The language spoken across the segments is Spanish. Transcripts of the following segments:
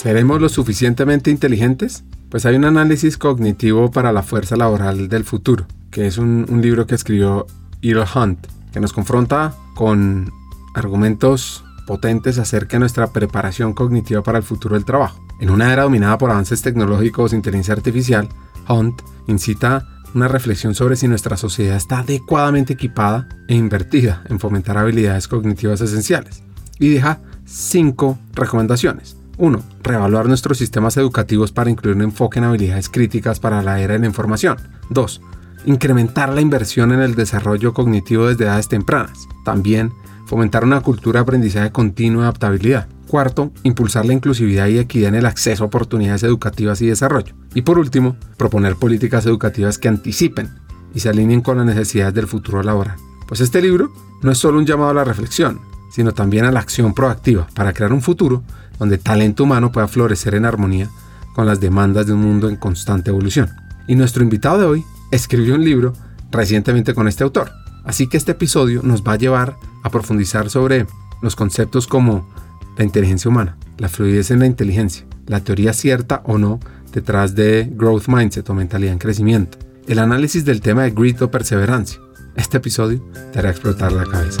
¿Seremos lo suficientemente inteligentes? Pues hay un análisis cognitivo para la fuerza laboral del futuro, que es un, libro que escribió Earl Hunt, que nos confronta con argumentos potentes acerca de nuestra preparación cognitiva para el futuro del trabajo. En una era dominada por avances tecnológicos e inteligencia artificial, Hunt incita una reflexión sobre si nuestra sociedad está adecuadamente equipada e invertida en fomentar habilidades cognitivas esenciales. Y deja cinco recomendaciones. 1. Reevaluar nuestros sistemas educativos para incluir un enfoque en habilidades críticas para la era de la información. 2. Incrementar la inversión en el desarrollo cognitivo desde edades tempranas. También fomentar una cultura de aprendizaje continuo y adaptabilidad. Cuarto, impulsar la inclusividad y equidad en el acceso a oportunidades educativas y desarrollo. Y por último, proponer políticas educativas que anticipen y se alineen con las necesidades del futuro laboral. Pues este libro no es solo un llamado a la reflexión, sino también a la acción proactiva para crear un futuro donde talento humano pueda florecer en armonía con las demandas de un mundo en constante evolución. Y nuestro invitado de hoy escribió un libro recientemente con este autor. Así que este episodio nos va a llevar a profundizar sobre los conceptos como la inteligencia humana, la fluidez en la inteligencia, la teoría cierta o no detrás de growth mindset o mentalidad en crecimiento, el análisis del tema de grit o perseverancia. Este episodio te hará explotar la cabeza.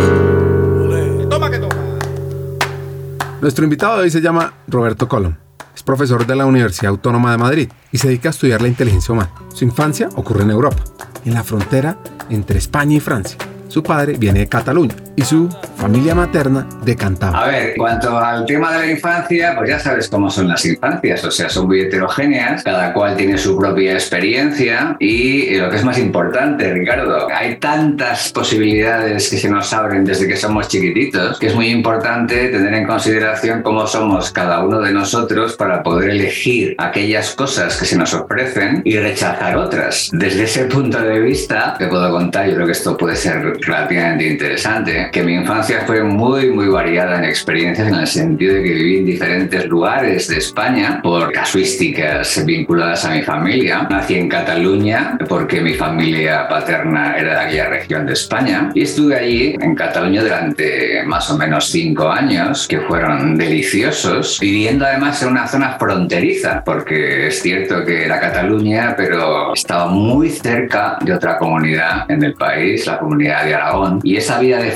Nuestro invitado de hoy se llama Roberto Colón. Es profesor de la Universidad Autónoma de Madrid y se dedica a estudiar la inteligencia humana. Su infancia ocurre en Europa, en la frontera entre España y Francia. Su padre viene de Cataluña su familia materna de Cantabria. A ver, cuanto al tema de la infancia, pues ya sabes cómo son las infancias, o sea, son muy heterogéneas, cada cual tiene su propia experiencia y lo que es más importante, Ricardo, hay tantas posibilidades que se nos abren desde que somos chiquititos que es muy importante tener en consideración cómo somos cada uno de nosotros para poder elegir aquellas cosas que se nos ofrecen y rechazar otras. Desde ese punto de vista, te puedo contar, yo creo que esto puede ser relativamente interesante, que mi infancia fue muy, muy variada en experiencias en el sentido de que viví en diferentes lugares de España por casuísticas vinculadas a mi familia. Nací en Cataluña porque mi familia paterna era de aquella región de España y estuve allí en Cataluña durante más o menos cinco años que fueron deliciosos, viviendo además en una zona fronteriza porque es cierto que era Cataluña pero estaba muy cerca de otra comunidad en el país, la comunidad de Aragón y esa vida de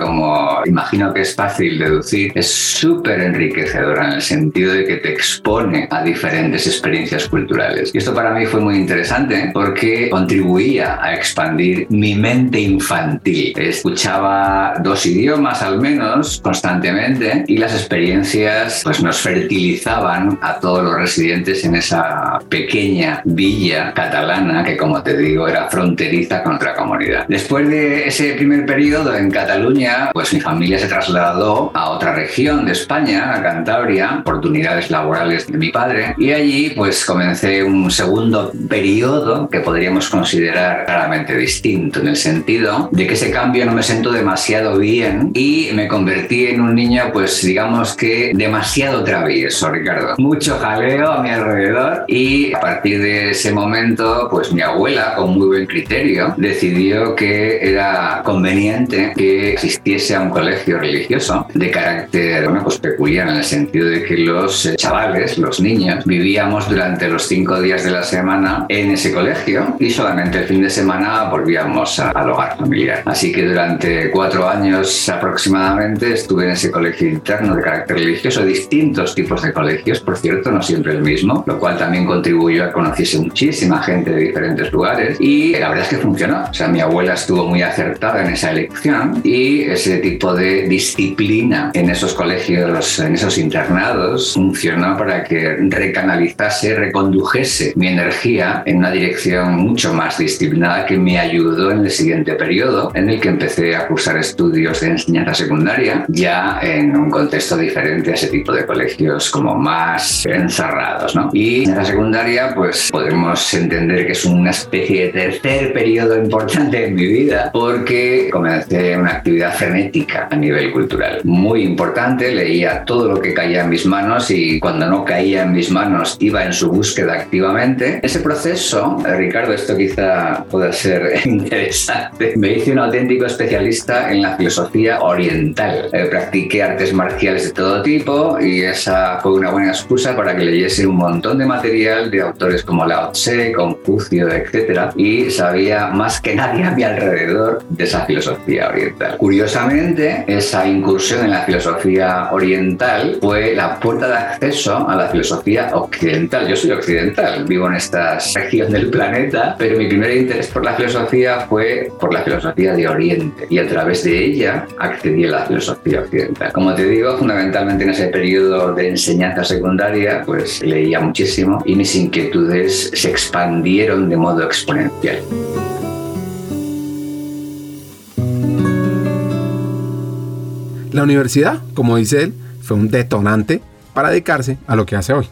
como imagino que es fácil deducir, es súper enriquecedora en el sentido de que te expone a diferentes experiencias culturales. Y esto para mí fue muy interesante porque contribuía a expandir mi mente infantil. Escuchaba dos idiomas al menos constantemente y las experiencias pues nos fertilizaban a todos los residentes en esa pequeña villa catalana que como te digo era fronteriza con otra comunidad. Después de ese primer periodo en Cataluña, pues mi familia se trasladó a otra región de España, a Cantabria, oportunidades laborales de mi padre, y allí pues comencé un segundo periodo que podríamos considerar claramente distinto, en el sentido de que ese cambio no me sentó demasiado bien y me convertí en un niño pues digamos que demasiado travieso, Ricardo. Mucho jaleo a mi alrededor y a partir de ese momento pues mi abuela con muy buen criterio decidió que era conveniente que que asistiese a un colegio religioso de carácter bueno, pues peculiar en el sentido de que los eh, chavales, los niños, vivíamos durante los cinco días de la semana en ese colegio y solamente el fin de semana volvíamos al hogar familiar. Así que durante cuatro años aproximadamente estuve en ese colegio interno de carácter religioso, distintos tipos de colegios, por cierto, no siempre el mismo, lo cual también contribuyó a conocerse muchísima gente de diferentes lugares y la verdad es que funcionó. O sea, mi abuela estuvo muy acertada en esa elección y ese tipo de disciplina en esos colegios, en esos internados, funcionó para que recanalizase, recondujese mi energía en una dirección mucho más disciplinada que me ayudó en el siguiente periodo, en el que empecé a cursar estudios de enseñanza secundaria, ya en un contexto diferente a ese tipo de colegios como más encerrados. ¿no? Y en la secundaria, pues podemos entender que es una especie de tercer periodo importante en mi vida, porque comencé una actividad frenética a nivel cultural. Muy importante, leía todo lo que caía en mis manos y cuando no caía en mis manos iba en su búsqueda activamente. Ese proceso, Ricardo, esto quizá pueda ser interesante, me hice un auténtico especialista en la filosofía oriental. Eh, practiqué artes marciales de todo tipo y esa fue una buena excusa para que leyese un montón de material de autores como Lao Tse, Confucio, etc. Y sabía más que nadie a mi alrededor de esa filosofía oriental. Curiosamente, esa incursión en la filosofía oriental fue la puerta de acceso a la filosofía occidental. Yo soy occidental, vivo en esta región del planeta, pero mi primer interés por la filosofía fue por la filosofía de Oriente y a través de ella accedí a la filosofía occidental. Como te digo, fundamentalmente en ese periodo de enseñanza secundaria, pues leía muchísimo y mis inquietudes se expandieron de modo exponencial. La universidad, como dice él, fue un detonante para dedicarse a lo que hace hoy.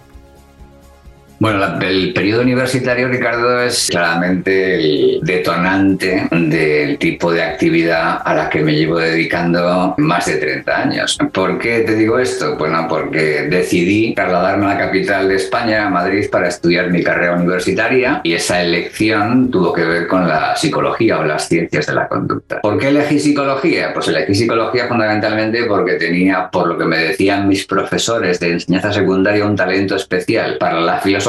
Bueno, el periodo universitario, Ricardo, es claramente el detonante del tipo de actividad a la que me llevo dedicando más de 30 años. ¿Por qué te digo esto? Bueno, porque decidí trasladarme a la capital de España, a Madrid, para estudiar mi carrera universitaria y esa elección tuvo que ver con la psicología o las ciencias de la conducta. ¿Por qué elegí psicología? Pues elegí psicología fundamentalmente porque tenía, por lo que me decían mis profesores de enseñanza secundaria, un talento especial para la filosofía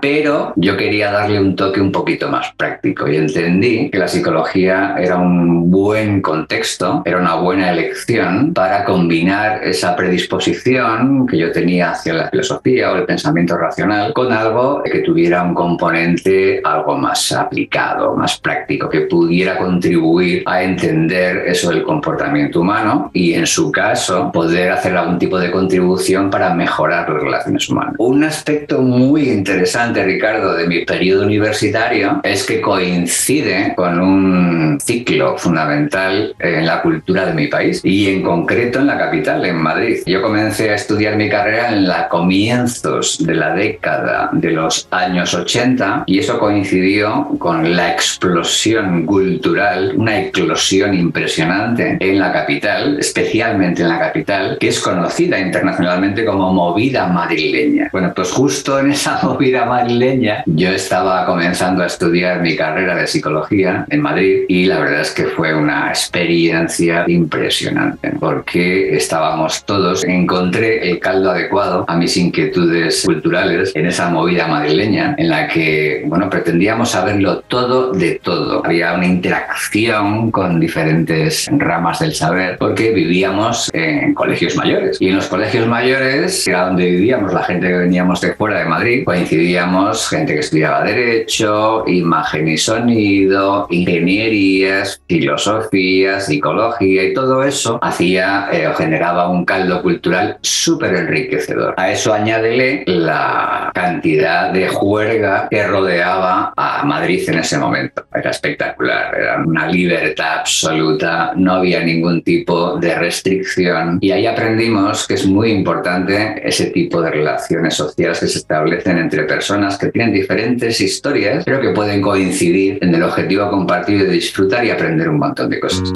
pero yo quería darle un toque un poquito más práctico y entendí que la psicología era un buen contexto, era una buena elección para combinar esa predisposición que yo tenía hacia la filosofía o el pensamiento racional con algo que tuviera un componente algo más aplicado, más práctico, que pudiera contribuir a entender eso del comportamiento humano y en su caso poder hacer algún tipo de contribución para mejorar las relaciones humanas. Un aspecto muy interesante, Ricardo, de mi periodo universitario es que coincide con un ciclo fundamental en la cultura de mi país y en concreto en la capital, en Madrid. Yo comencé a estudiar mi carrera en los comienzos de la década de los años 80 y eso coincidió con la explosión cultural, una eclosión impresionante en la capital, especialmente en la capital, que es conocida internacionalmente como movida madrileña. Bueno, pues justo en esa movida madrileña, yo estaba comenzando a estudiar mi carrera de psicología en Madrid y la verdad es que fue una experiencia impresionante porque estábamos todos, encontré el caldo adecuado a mis inquietudes culturales en esa movida madrileña en la que, bueno, pretendíamos saberlo todo de todo. Había una interacción con diferentes ramas del saber porque vivíamos en colegios mayores y en los colegios mayores, era donde vivíamos la gente que veníamos de fuera de Madrid, coincidíamos gente que estudiaba Derecho, Imagen y Sonido, Ingenierías, Filosofía, Psicología y todo eso hacía eh, o generaba un caldo cultural súper enriquecedor. A eso añádele la cantidad de juerga que rodeaba a Madrid en ese momento. Era espectacular, era una libertad absoluta, no había ningún tipo de restricción y ahí aprendimos que es muy importante ese tipo de relaciones sociales que se establecen entre personas que tienen diferentes historias, pero que pueden coincidir en el objetivo compartido de disfrutar y aprender un montón de cosas.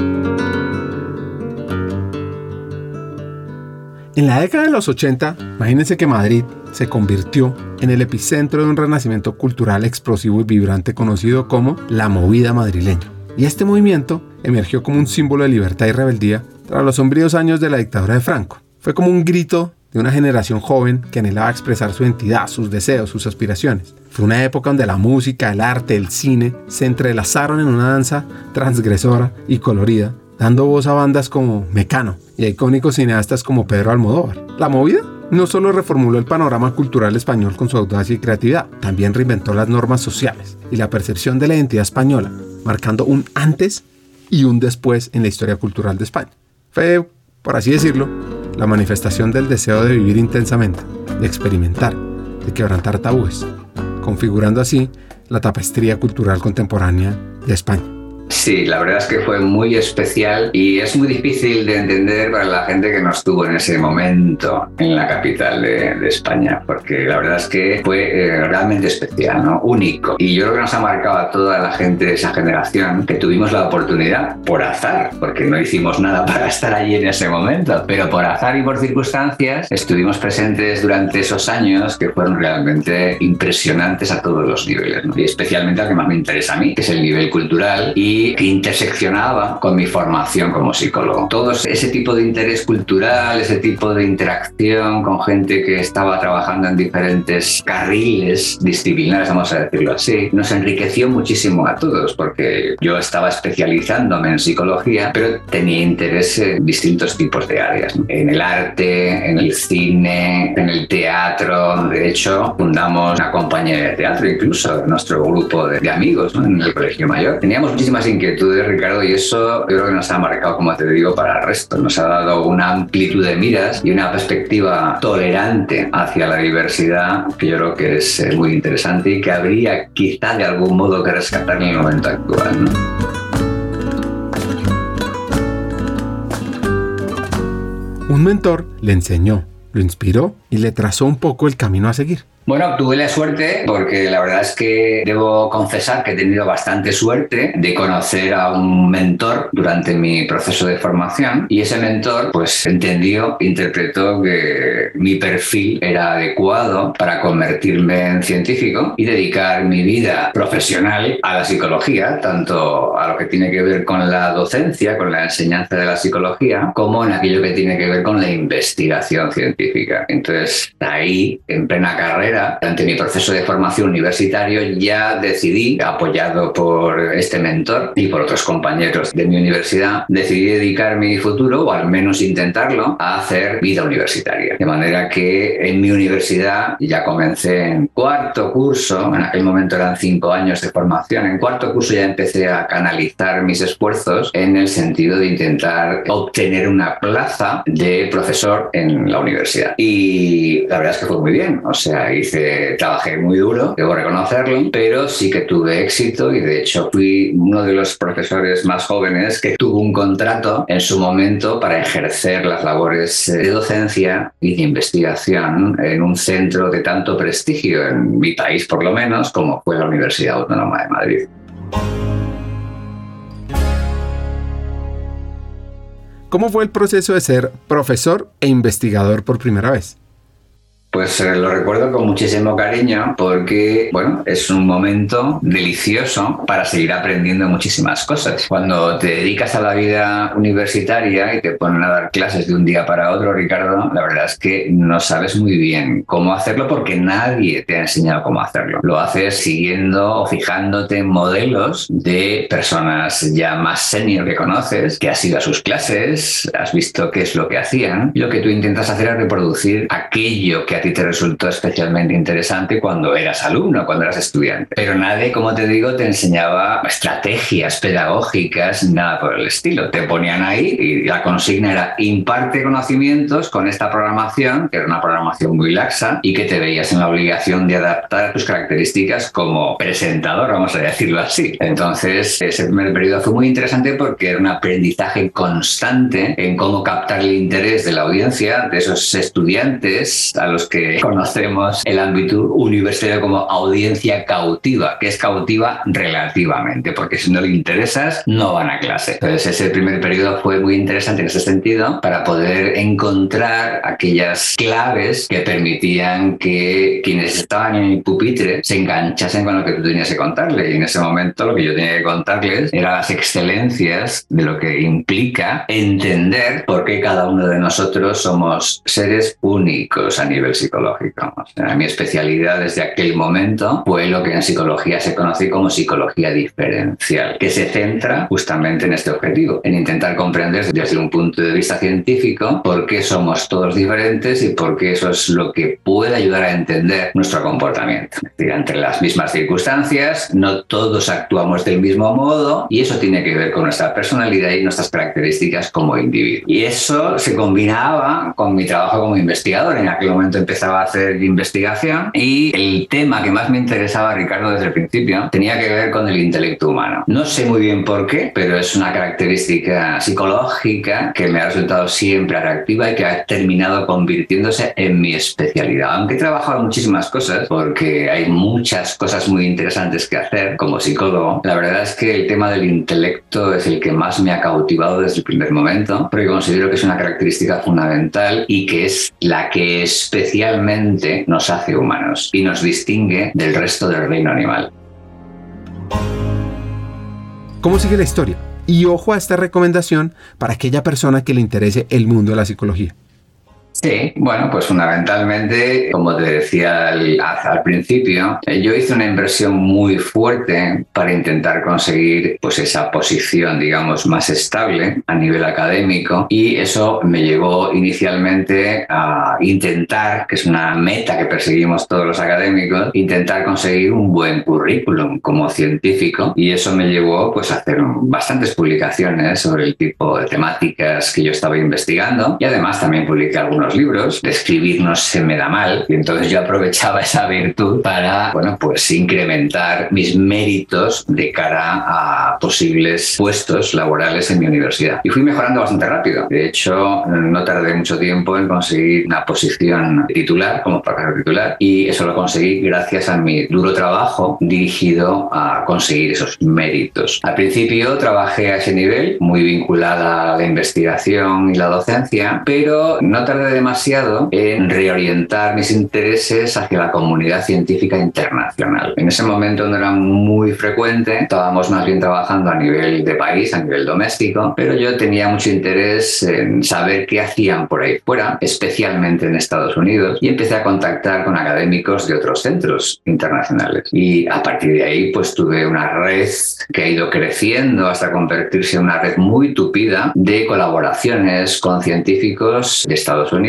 En la década de los 80, imagínense que Madrid se convirtió en el epicentro de un renacimiento cultural explosivo y vibrante conocido como la movida madrileña. Y este movimiento emergió como un símbolo de libertad y rebeldía tras los sombríos años de la dictadura de Franco. Fue como un grito de una generación joven que anhelaba expresar su identidad, sus deseos, sus aspiraciones. Fue una época donde la música, el arte, el cine se entrelazaron en una danza transgresora y colorida, dando voz a bandas como Mecano y a icónicos cineastas como Pedro Almodóvar. La movida no solo reformuló el panorama cultural español con su audacia y creatividad, también reinventó las normas sociales y la percepción de la identidad española, marcando un antes y un después en la historia cultural de España. Fue, por así decirlo, la manifestación del deseo de vivir intensamente, de experimentar, de quebrantar tabúes, configurando así la tapestría cultural contemporánea de España. Sí, la verdad es que fue muy especial y es muy difícil de entender para la gente que no estuvo en ese momento en la capital de, España, porque la verdad es que fue eh, realmente especial, ¿no? único. Y yo creo que nos ha marcado a toda la gente de esa generación que tuvimos la oportunidad, por azar, porque no hicimos nada para estar allí en ese momento, pero por azar y por circunstancias estuvimos presentes durante esos años que fueron realmente impresionantes a todos los niveles, y especialmente al que más me interesa a mí, que es el nivel cultural y que interseccionaba con mi formación como psicólogo. Todo ese tipo de interés cultural, ese tipo de interacción con gente que estaba trabajando en diferentes carriles disciplinares, vamos a decirlo así, nos enriqueció muchísimo a todos porque yo estaba especializándome en psicología, pero tenía interés en distintos tipos de áreas, en el arte, en el cine, en el teatro. De hecho, fundamos una compañía de teatro, incluso nuestro grupo de, amigos en el Colegio Mayor. Teníamos muchísimas inquietudes, Ricardo, y eso yo creo que nos ha marcado, como te digo, para el resto. Nos ha dado una amplitud de miras y una perspectiva tolerante hacia la diversidad que yo creo que es eh, muy interesante y que habría quizá de algún modo que rescatar en el momento actual. Un mentor le enseñó, lo inspiró y le trazó un poco el camino a seguir. Bueno, tuve la suerte porque la verdad es que debo confesar que he tenido bastante suerte de conocer a un mentor durante mi proceso de formación y ese mentor pues entendió, interpretó que mi perfil era adecuado para convertirme en científico y dedicar mi vida profesional a la psicología, tanto a lo que tiene que ver con la docencia, con la enseñanza de la psicología, como en aquello que tiene que ver con la investigación científica. Entonces, ahí, en plena carrera, durante mi proceso de formación universitario, ya decidí, apoyado por este mentor y por otros compañeros de mi universidad, decidí dedicar mi futuro, o al menos intentarlo, a hacer vida universitaria. De manera que en mi universidad ya comencé en cuarto curso, en aquel momento eran cinco años de formación, en cuarto curso ya empecé a canalizar mis esfuerzos en el sentido de intentar obtener una plaza de profesor en la universidad. Y la verdad es que fue muy bien, o sea, trabajé muy duro, debo reconocerlo, pero sí que tuve éxito y de hecho fui uno de los profesores más jóvenes que tuvo un contrato en su momento para ejercer las labores de docencia y de investigación en un centro de tanto prestigio en mi país por lo menos como fue la Universidad Autónoma de Madrid. ¿Cómo fue el proceso de ser profesor e investigador por primera vez? Pues eh, lo recuerdo con muchísimo cariño porque, bueno, es un momento delicioso para seguir aprendiendo muchísimas cosas. Cuando te dedicas a la vida universitaria y te ponen a dar clases de un día para otro, Ricardo, la verdad es que no sabes muy bien cómo hacerlo porque nadie te ha enseñado cómo hacerlo. Lo haces siguiendo o fijándote en modelos de personas ya más senior que conoces, que has ido a sus clases, has visto qué es lo que hacían. Y lo que tú intentas hacer es reproducir aquello que a ti te resultó especialmente interesante cuando eras alumno, cuando eras estudiante. Pero nadie, como te digo, te enseñaba estrategias pedagógicas, nada por el estilo. Te ponían ahí y la consigna era imparte conocimientos con esta programación, que era una programación muy laxa y que te veías en la obligación de adaptar tus características como presentador, vamos a decirlo así. Entonces, ese primer periodo fue muy interesante porque era un aprendizaje constante en cómo captar el interés de la audiencia, de esos estudiantes a los que conocemos el ámbito universitario como audiencia cautiva, que es cautiva relativamente, porque si no le interesas, no van a clase. Entonces, ese primer periodo fue muy interesante en ese sentido para poder encontrar aquellas claves que permitían que quienes estaban en el pupitre se enganchasen con lo que tú tenías que contarle. Y en ese momento lo que yo tenía que contarles eran las excelencias de lo que implica entender por qué cada uno de nosotros somos seres únicos a nivel psicológico. mi especialidad desde aquel momento fue lo que en psicología se conoce como psicología diferencial, que se centra justamente en este objetivo, en intentar comprender desde un punto de vista científico por qué somos todos diferentes y por qué eso es lo que puede ayudar a entender nuestro comportamiento. Es decir, entre las mismas circunstancias, no todos actuamos del mismo modo y eso tiene que ver con nuestra personalidad y nuestras características como individuo. Y eso se combinaba con mi trabajo como investigador. En aquel momento empezaba a hacer investigación y el tema que más me interesaba, Ricardo, desde el principio, tenía que ver con el intelecto humano. No sé muy bien por qué, pero es una característica psicológica que me ha resultado siempre atractiva y que ha terminado convirtiéndose en mi especialidad. Aunque he trabajado muchísimas cosas, porque hay muchas cosas muy interesantes que hacer como psicólogo, la verdad es que el tema del intelecto es el que más me ha cautivado desde el primer momento, porque considero que es una característica fundamental y que es la que nos hace humanos y nos distingue del resto del reino animal. ¿Cómo sigue la historia? Y ojo a esta recomendación para aquella persona que le interese el mundo de la psicología. Sí, bueno, pues fundamentalmente, como te decía al, al, principio, eh, yo hice una inversión muy fuerte para intentar conseguir pues esa posición, digamos, más estable a nivel académico y eso me llevó inicialmente a intentar, que es una meta que perseguimos todos los académicos, intentar conseguir un buen currículum como científico y eso me llevó pues a hacer bastantes publicaciones sobre el tipo de temáticas que yo estaba investigando y además también publiqué algunos libros, de escribir no se me da mal, y entonces yo aprovechaba esa virtud para, bueno, pues incrementar mis méritos de cara a posibles puestos laborales en mi universidad. Y fui mejorando bastante rápido. De hecho, no tardé mucho tiempo en conseguir una posición titular, como profesor titular, y eso lo conseguí gracias a mi duro trabajo dirigido a conseguir esos méritos. Al principio trabajé a ese nivel, muy vinculada a la investigación y la docencia, pero no tardé demasiado en reorientar mis intereses hacia la comunidad científica internacional. En ese momento no era muy frecuente, estábamos más bien trabajando a nivel de país, a nivel doméstico, pero yo tenía mucho interés en saber qué hacían por ahí fuera, especialmente en Estados Unidos, y empecé a contactar con académicos de otros centros internacionales. Y a partir de ahí, pues tuve una red que ha ido creciendo hasta convertirse en una red muy tupida de colaboraciones con científicos de Estados Unidos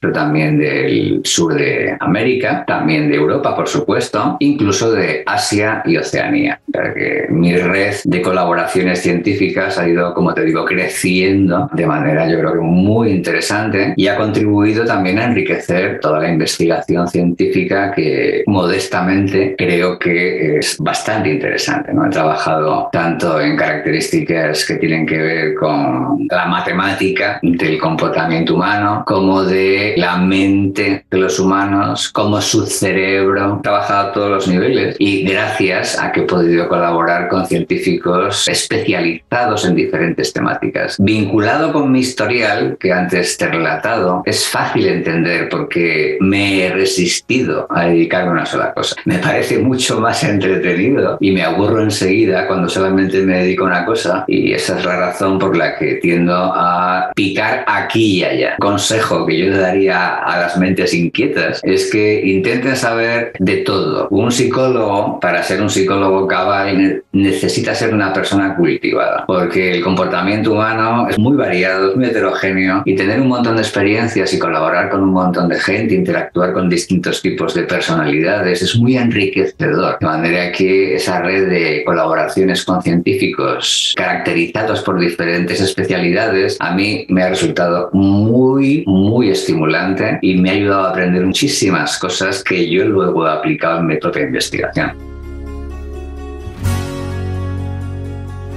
pero también del sur de América, también de Europa, por supuesto, incluso de Asia y Oceanía. Que mi red de colaboraciones científicas ha ido, como te digo, creciendo de manera yo creo que muy interesante y ha contribuido también a enriquecer toda la investigación científica que modestamente creo que es bastante interesante. ¿no? He trabajado tanto en características que tienen que ver con la matemática del comportamiento humano como de la mente de los humanos, cómo su cerebro ha trabajado a todos los niveles y gracias a que he podido colaborar con científicos especializados en diferentes temáticas. Vinculado con mi historial, que antes te he relatado, es fácil entender por qué me he resistido a dedicarme a una sola cosa. Me parece mucho más entretenido y me aburro enseguida cuando solamente me dedico a una cosa y esa es la razón por la que tiendo a picar aquí y allá. Consejo que yo le daría a las mentes inquietas es que intenten saber de todo. Un psicólogo, para ser un psicólogo cabal, necesita ser una persona cultivada, porque el comportamiento humano es muy variado, es muy heterogéneo y tener un montón de experiencias y colaborar con un montón de gente, interactuar con distintos tipos de personalidades es muy enriquecedor. De manera que esa red de colaboraciones con científicos caracterizados por diferentes especialidades a mí me ha resultado muy, muy muy estimulante y me ha ayudado a aprender muchísimas cosas que yo luego he aplicado en mi propia investigación.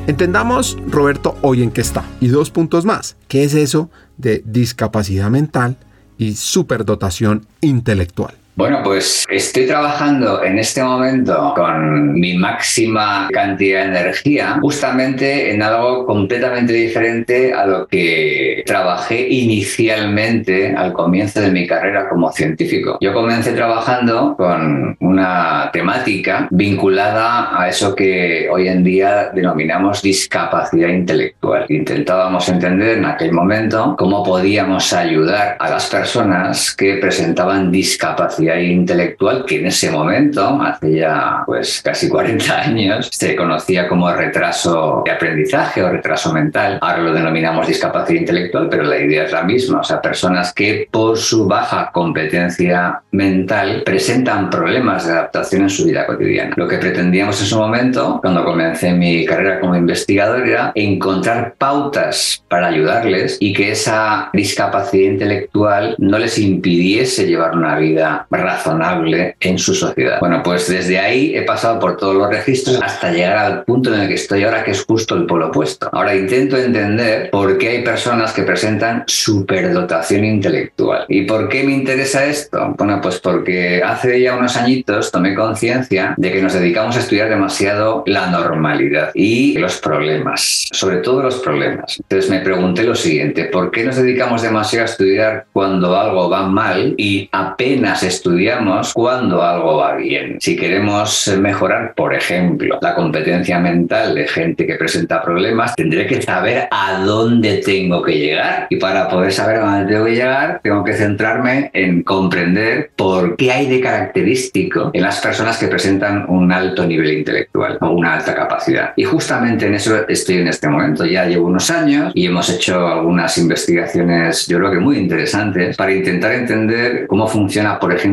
Entendamos, Roberto, hoy en qué está. Y dos puntos más. ¿Qué es eso de discapacidad mental y superdotación intelectual. Bueno, pues estoy trabajando en este momento con mi máxima cantidad de energía justamente en algo completamente diferente a lo que trabajé inicialmente al comienzo de mi carrera como científico. Yo comencé trabajando con una temática vinculada a eso que hoy en día denominamos discapacidad intelectual. Intentábamos entender en aquel momento cómo podíamos ayudar a las personas que presentaban discapacidad intelectual que en ese momento, hace ya pues casi 40 años, se conocía como retraso de aprendizaje o retraso mental. Ahora lo denominamos discapacidad intelectual, pero la idea es la misma. O sea, personas que por su baja competencia mental presentan problemas de adaptación en su vida cotidiana. Lo que pretendíamos en su momento, cuando comencé mi carrera como investigador, era encontrar pautas para ayudarles y que esa discapacidad intelectual no les impidiese llevar una vida razonable en su sociedad. Bueno, pues desde ahí he pasado por todos los registros hasta llegar al punto en el que estoy ahora, que es justo el polo opuesto. Ahora intento entender por qué hay personas que presentan superdotación intelectual. ¿Y por qué me interesa esto? Bueno, pues porque hace ya unos añitos tomé conciencia de que nos dedicamos a estudiar demasiado la normalidad y los problemas, sobre todo los problemas. Entonces me pregunté lo siguiente, ¿por qué nos dedicamos demasiado a estudiar cuando algo va mal y apenas estudiamos estudiamos cuando algo va bien. Si queremos mejorar, por ejemplo, la competencia mental de gente que presenta problemas, tendré que saber a dónde tengo que llegar. Y para poder saber a dónde tengo que llegar, tengo que centrarme en comprender por qué hay de característico en las personas que presentan un alto nivel intelectual o una alta capacidad. Y justamente en eso estoy en este momento. Ya llevo unos años y hemos hecho algunas investigaciones, yo creo que muy interesantes, para intentar entender cómo funciona, por ejemplo,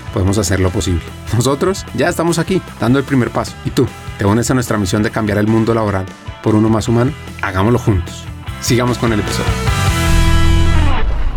podemos hacerlo posible. Nosotros ya estamos aquí, dando el primer paso. ¿Y tú? ¿Te unes a nuestra misión de cambiar el mundo laboral por uno más humano? Hagámoslo juntos. Sigamos con el episodio.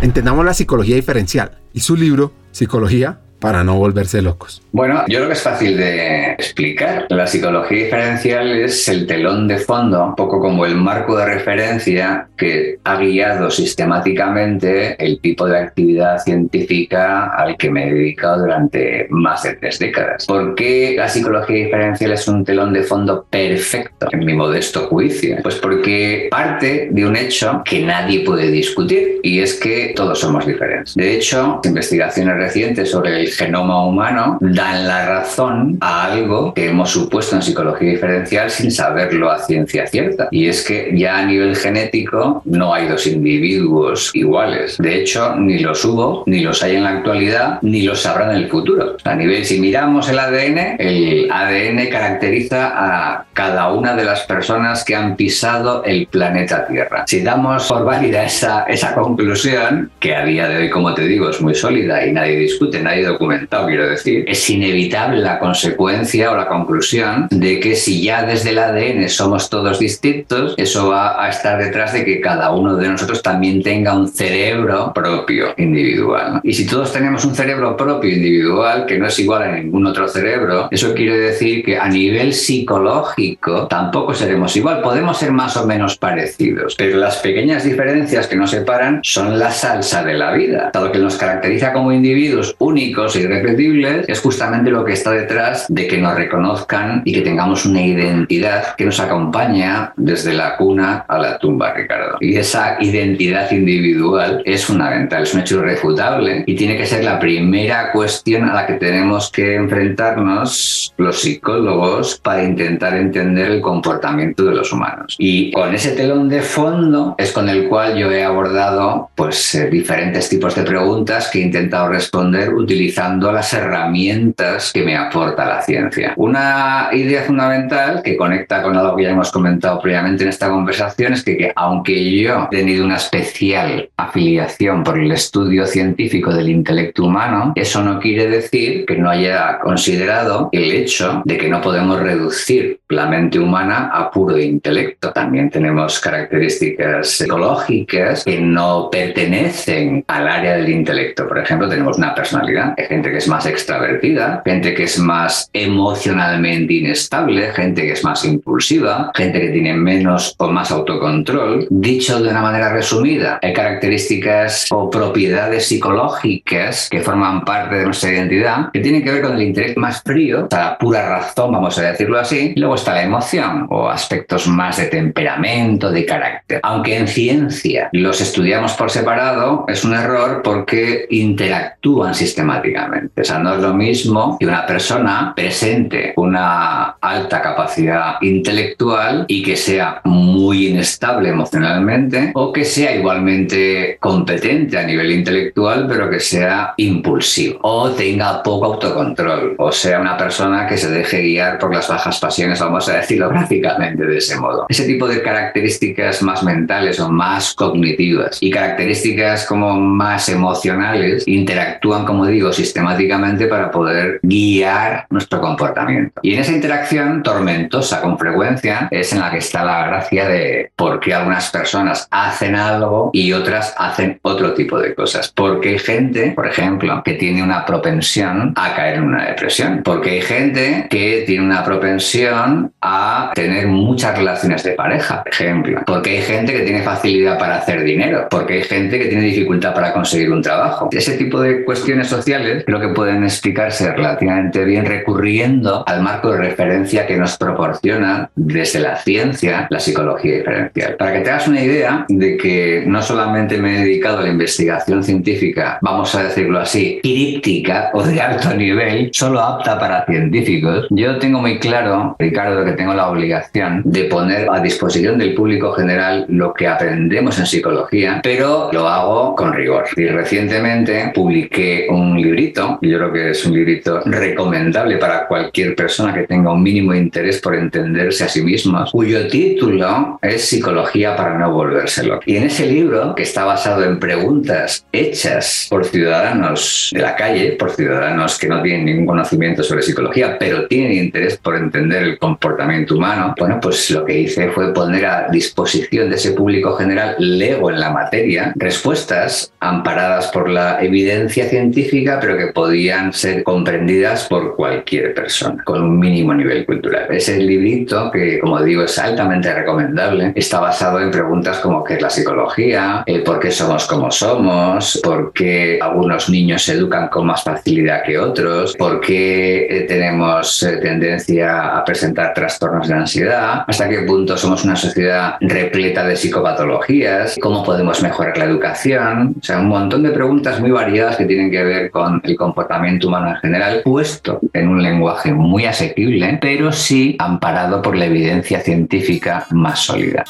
Entendamos la psicología diferencial y su libro, Psicología para no volverse locos? Bueno, yo creo que es fácil de explicar. La psicología diferencial es el telón de fondo, un poco como el marco de referencia que ha guiado sistemáticamente el tipo de actividad científica al que me he dedicado durante más de tres décadas. ¿Por qué la psicología diferencial es un telón de fondo perfecto, en mi modesto juicio? Pues porque parte de un hecho que nadie puede discutir y es que todos somos diferentes. De hecho, investigaciones recientes sobre el genoma humano dan la razón a algo que hemos supuesto en psicología diferencial sin saberlo a ciencia cierta. Y es que ya a nivel genético no hay dos individuos iguales. De hecho, ni los hubo, ni los hay en la actualidad, ni los habrá en el futuro. A nivel, si miramos el ADN, el ADN caracteriza a cada una de las personas que han pisado el planeta Tierra. Si damos por válida esa, esa conclusión, que a día de hoy, como te digo, es muy sólida y nadie discute, nadie documentado, quiero decir, es inevitable la consecuencia o la conclusión de que si ya desde el ADN somos todos distintos, eso va a estar detrás de que cada uno de nosotros también tenga un cerebro propio individual. Y si todos tenemos un cerebro propio individual que no es igual a ningún otro cerebro, eso quiere decir que a nivel psicológico tampoco seremos igual. Podemos ser más o menos parecidos, pero las pequeñas diferencias que nos separan son la salsa de la vida. Lo que nos caracteriza como individuos únicos únicos e irrepetibles, es justamente lo que está detrás de que nos reconozcan y que tengamos una identidad que nos acompaña desde la cuna a la tumba, Ricardo. Y esa identidad individual es fundamental, es un hecho irrefutable y tiene que ser la primera cuestión a la que tenemos que enfrentarnos los psicólogos para intentar entender el comportamiento de los humanos. Y con ese telón de fondo es con el cual yo he abordado pues eh, diferentes tipos de preguntas que he intentado responder utilizando las herramientas que me aporta la ciencia. Una idea fundamental que conecta con algo que ya hemos comentado previamente en esta conversación es que, que aunque yo he tenido una especial afiliación por el estudio científico del intelecto humano, eso no quiere decir que no haya considerado el hecho de que no podemos reducir la mente humana a puro intelecto. También tenemos características psicológicas que no pertenecen al área del intelecto. Por ejemplo, tenemos una personalidad, gente que es más extravertida, gente que es más emocionalmente inestable, gente que es más impulsiva, gente que tiene menos o más autocontrol. Dicho de una manera resumida, hay características o propiedades psicológicas que forman parte de nuestra identidad que tienen que ver con el intelecto más frío, la pura razón, vamos a decirlo así. Luego está la emoción o aspectos más de temperamento, de carácter. Aunque en ciencia los estudiamos por separado, es un error porque interactúan sistemáticamente. O sea, no es lo mismo que una persona presente una alta capacidad intelectual y que sea muy inestable emocionalmente o que sea igualmente competente a nivel intelectual pero que sea impulsivo o tenga poco autocontrol o sea una persona que se deje guiar por las bajas pasiones, vamos a decirlo gráficamente de ese modo. Ese tipo de características más mentales o más cognitivas y características como más emocionales interactúan, como digo, sistemáticamente para poder guiar nuestro comportamiento. Y en esa interacción tormentosa con frecuencia es en la que está la gracia de por qué algunas personas hacen algo y otras hacen otro tipo de cosas. Porque hay gente, por ejemplo, que tiene una propensión a caer en una depresión. Porque hay gente que tiene una propensión a tener muchas relaciones de pareja, por ejemplo. Porque hay gente que tiene facilidad para hacer dinero. Porque hay gente que tiene dificultad para conseguir un trabajo. Ese tipo de cuestiones sociales creo que pueden explicarse relativamente bien recurriendo al marco de referencia que nos proporciona desde la ciencia la psicología diferencial. Para que te hagas una idea de que no solamente me he dedicado a la investigación científica, vamos a decirlo así, críptica o de alto nivel, solo apta para científicos, yo tengo muy claro, Ricardo, que tengo la obligación de poner a disposición del público general lo que aprendemos en psicología, pero lo hago con rigor. Y recientemente publiqué un librito, yo creo que es un librito recomendable para cualquier persona que tenga un mínimo interés por entenderse a sí mismos, cuyo título es Psicología para no volvérselo. Y en ese libro, que está basado en preguntas hechas por ciudadanos de la calle, por ciudadanos que no tienen ningún conocimiento sobre psicología, pero tienen interés por entender el comportamiento humano, bueno, pues lo que hice fue poner a disposición de ese público general lego en la materia respuestas amparadas por la evidencia científica, pero que podían ser comprendidas por cualquier persona con un mínimo nivel cultural. Ese librito, que como digo es altamente recomendable, está basado en preguntas como qué es la psicología, eh, por qué somos como somos, por qué algunos niños se educan con más facilidad que otros, por qué eh, tenemos eh, tendencia a presentar trastornos de ansiedad, hasta qué punto somos una sociedad repleta de psicopatologías, cómo podemos mejorar la educación, o sea, un montón de preguntas muy variadas que tienen que ver con el comportamiento humano en general, puesto en un lenguaje muy asequible, pero sí amparado por la evidencia científica más sólida.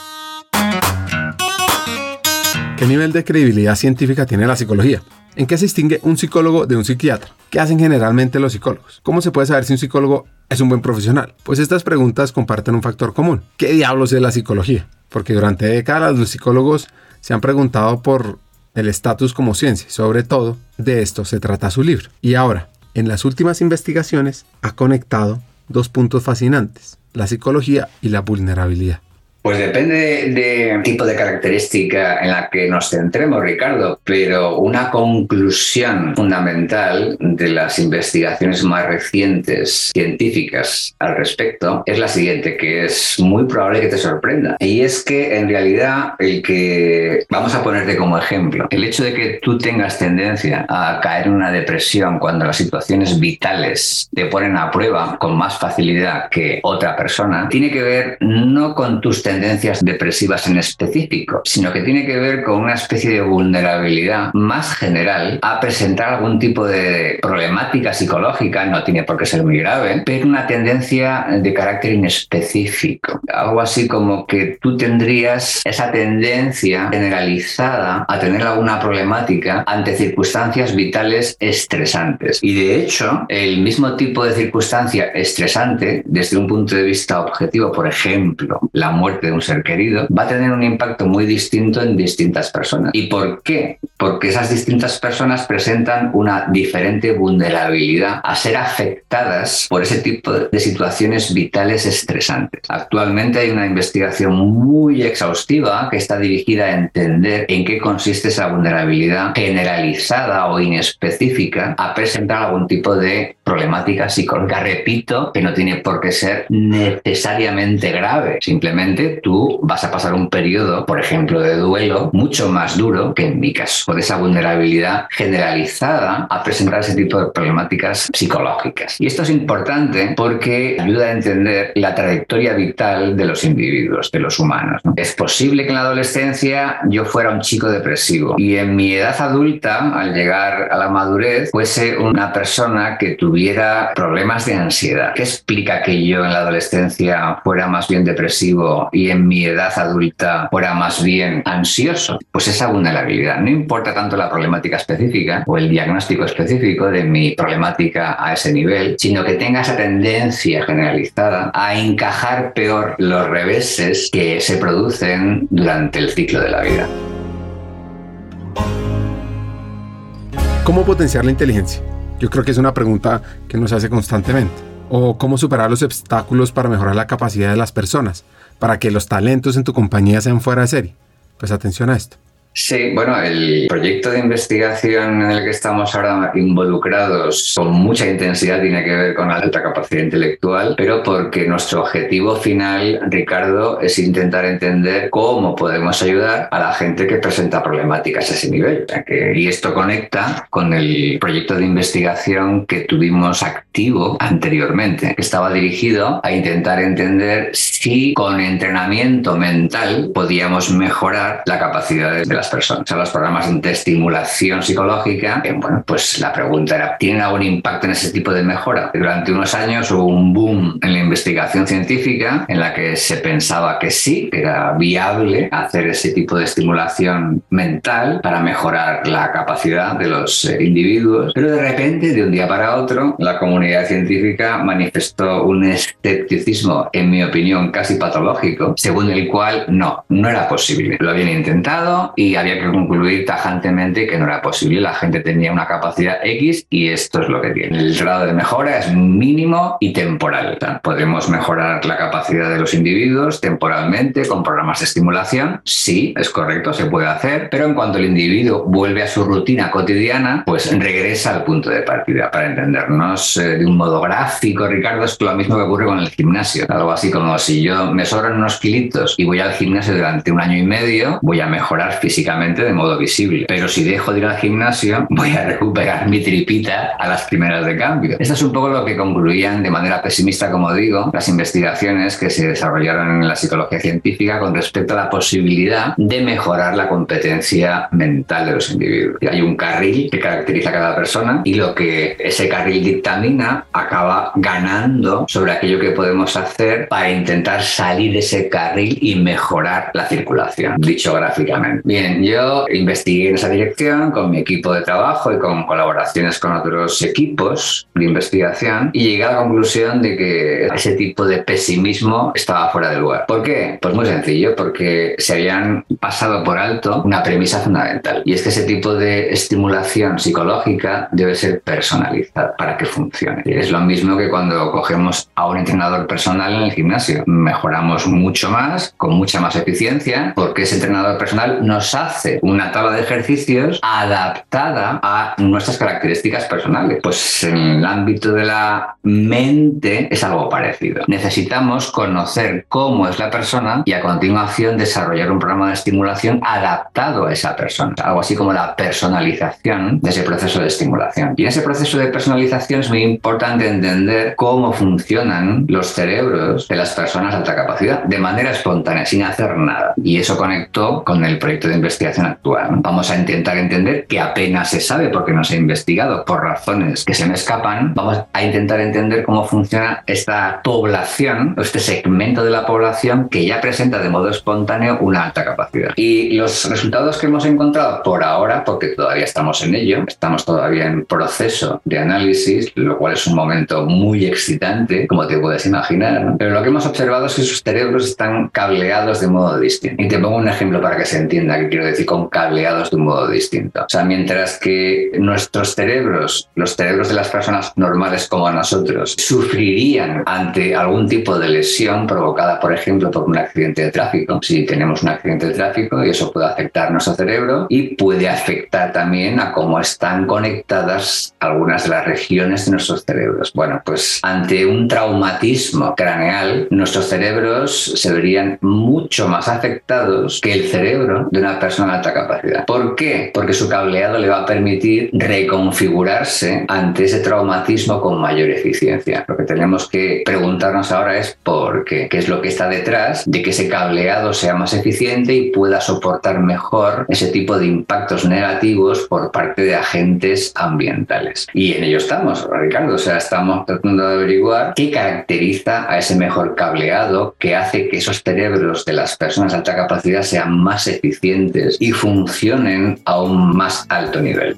¿Qué nivel de credibilidad científica tiene la psicología? ¿En qué se distingue un psicólogo de un psiquiatra? ¿Qué hacen generalmente los psicólogos? ¿Cómo se puede saber si un psicólogo es un buen profesional? Pues estas preguntas comparten un factor común. ¿Qué diablos es la psicología? Porque durante décadas los psicólogos se han preguntado por el estatus como ciencia. Sobre todo, de esto se trata su libro. Y ahora, en las últimas investigaciones, ha conectado dos puntos fascinantes, la psicología y la vulnerabilidad. Pues depende de, tipo de característica en la que nos centremos, Ricardo, pero una conclusión fundamental de las investigaciones más recientes científicas al respecto es la siguiente, que es muy probable que te sorprenda. Y es que en realidad el que, vamos a ponerte como ejemplo, el hecho de que tú tengas tendencia a caer en una depresión cuando las situaciones vitales te ponen a prueba con más facilidad que otra persona, tiene que ver no con tus tendencias depresivas en específico, sino que tiene que ver con una especie de vulnerabilidad más general a presentar algún tipo de problemática psicológica, no tiene por qué ser muy grave, pero una tendencia de carácter inespecífico. Algo así como que tú tendrías esa tendencia generalizada a tener alguna problemática ante circunstancias vitales estresantes. Y de hecho, el mismo tipo de circunstancia estresante, desde un punto de vista objetivo, por ejemplo, la muerte de un ser querido, va a tener un impacto muy distinto en distintas personas. ¿Y por qué? Porque esas distintas personas presentan una diferente vulnerabilidad a ser afectadas por ese tipo de situaciones vitales estresantes. Actualmente hay una investigación muy exhaustiva que está dirigida a entender en qué consiste esa vulnerabilidad generalizada o inespecífica a presentar algún tipo de problemática psicológica. Repito que no tiene por qué ser necesariamente grave. Simplemente tú vas a pasar un periodo, por ejemplo, de duelo mucho más duro que en mi caso, por esa vulnerabilidad generalizada a presentar ese tipo de problemáticas psicológicas. Y esto es importante porque ayuda a entender la trayectoria vital de los individuos, de los humanos. Es posible que en la adolescencia yo fuera un chico depresivo y en mi edad adulta, al llegar a la madurez, fuese una persona que tuviera problemas de ansiedad. ¿Qué explica que yo en la adolescencia fuera más bien depresivo y en mi edad adulta fuera más bien ansioso? Pues esa vulnerabilidad. No importa tanto la problemática específica o el diagnóstico específico de mi problemática a ese nivel, sino que tenga esa tendencia generalizada a encajar peor los reveses que se producen durante el ciclo de la vida. ¿Cómo potenciar la inteligencia? Yo creo que es una pregunta que nos hace constantemente. ¿O cómo superar los obstáculos para mejorar la capacidad de las personas? Para que los talentos en tu compañía sean fuera de serie. Pues atención a esto. Sí, bueno, el proyecto de investigación en el que estamos ahora involucrados con mucha intensidad tiene que ver con alta capacidad intelectual, pero porque nuestro objetivo final, Ricardo, es intentar entender cómo podemos ayudar a la gente que presenta problemáticas a ese nivel. y esto conecta con el proyecto de investigación que tuvimos activo anteriormente, que estaba dirigido a intentar entender si con entrenamiento mental podíamos mejorar la capacidad de la personas. O los programas de estimulación psicológica, bueno, pues la pregunta era, ¿tienen algún impacto en ese tipo de mejora? Durante unos años hubo un boom en la investigación científica en la que se pensaba que sí, que era viable hacer ese tipo de estimulación mental para mejorar la capacidad de los eh, individuos, pero de repente, de un día para otro, la comunidad científica manifestó un escepticismo, en mi opinión, casi patológico, según el cual no, no era posible. Lo habían intentado y había que concluir tajantemente que no era posible. La gente tenía una capacidad X y esto es lo que tiene. El grado de mejora es mínimo y temporal. Podemos mejorar la capacidad de los individuos temporalmente con programas de estimulación. Sí, es correcto, se puede hacer, pero en cuanto el individuo vuelve a su rutina cotidiana, pues regresa al punto de partida. Para entendernos eh, de un modo gráfico, Ricardo, es lo mismo que ocurre con el gimnasio. Algo así como si yo me sobran unos kilitos y voy al gimnasio durante un año y medio, voy a mejorar físicamente de modo visible. Pero si dejo de ir al gimnasio, voy a recuperar mi tripita a las primeras de cambio. Esto es un poco lo que concluían de manera pesimista, como digo, las investigaciones que se desarrollaron en la psicología científica con respecto a la posibilidad de mejorar la competencia mental de los individuos. Hay un carril que caracteriza a cada persona y lo que ese carril dictamina acaba ganando sobre aquello que podemos hacer para intentar salir de ese carril y mejorar la circulación, dicho gráficamente. Bien, Yo investigué en esa dirección con mi equipo de trabajo y con colaboraciones con otros equipos de investigación y llegué a la conclusión de que ese tipo de pesimismo estaba fuera de lugar. ¿Por qué? Pues muy sencillo, porque se habían pasado por alto una premisa fundamental y es que ese tipo de estimulación psicológica debe ser personalizada para que funcione. Es lo mismo que cuando cogemos a un entrenador personal en el gimnasio. Mejoramos mucho más, con mucha más eficiencia, porque ese entrenador personal nos hace una tabla de ejercicios adaptada a nuestras características personales. Pues en el ámbito de la mente es algo parecido. Necesitamos conocer cómo es la persona y a continuación desarrollar un programa de estimulación adaptado a esa persona. Algo así como la personalización de ese proceso de estimulación. Y en ese proceso de personalización es muy importante entender cómo funcionan los cerebros de las personas de alta capacidad de manera espontánea, sin hacer nada. Y eso conectó con el proyecto de investigación actual. Vamos a intentar entender que apenas se sabe porque no se ha investigado por razones que se me escapan. Vamos a intentar entender cómo funciona esta población, este segmento de la población que ya presenta de modo espontáneo una alta capacidad. Y los resultados que hemos encontrado por ahora, porque todavía estamos en ello, estamos todavía en proceso de análisis, lo cual es un momento muy excitante, como te puedes imaginar, pero lo que hemos observado es que sus cerebros están cableados de modo distinto. Y te pongo un ejemplo para que se entienda quiero decir con cableados de un modo distinto. O sea, mientras que nuestros cerebros, los cerebros de las personas normales como nosotros, sufrirían ante algún tipo de lesión provocada, por ejemplo, por un accidente de tráfico, si tenemos un accidente de tráfico y eso puede afectar nuestro cerebro y puede afectar también a cómo están conectadas algunas de las regiones de nuestros cerebros. Bueno, pues ante un traumatismo craneal, nuestros cerebros se verían mucho más afectados que el cerebro de una persona de alta capacidad. ¿Por qué? Porque su cableado le va a permitir reconfigurarse ante ese traumatismo con mayor eficiencia. Lo que tenemos que preguntarnos ahora es por qué, qué es lo que está detrás de que ese cableado sea más eficiente y pueda soportar mejor ese tipo de impactos negativos por parte de agentes ambientales. Y en ello estamos, Ricardo, o sea, estamos tratando de averiguar qué caracteriza a ese mejor cableado que hace que esos cerebros de las personas de alta capacidad sean más eficientes y funcionen a un más alto nivel.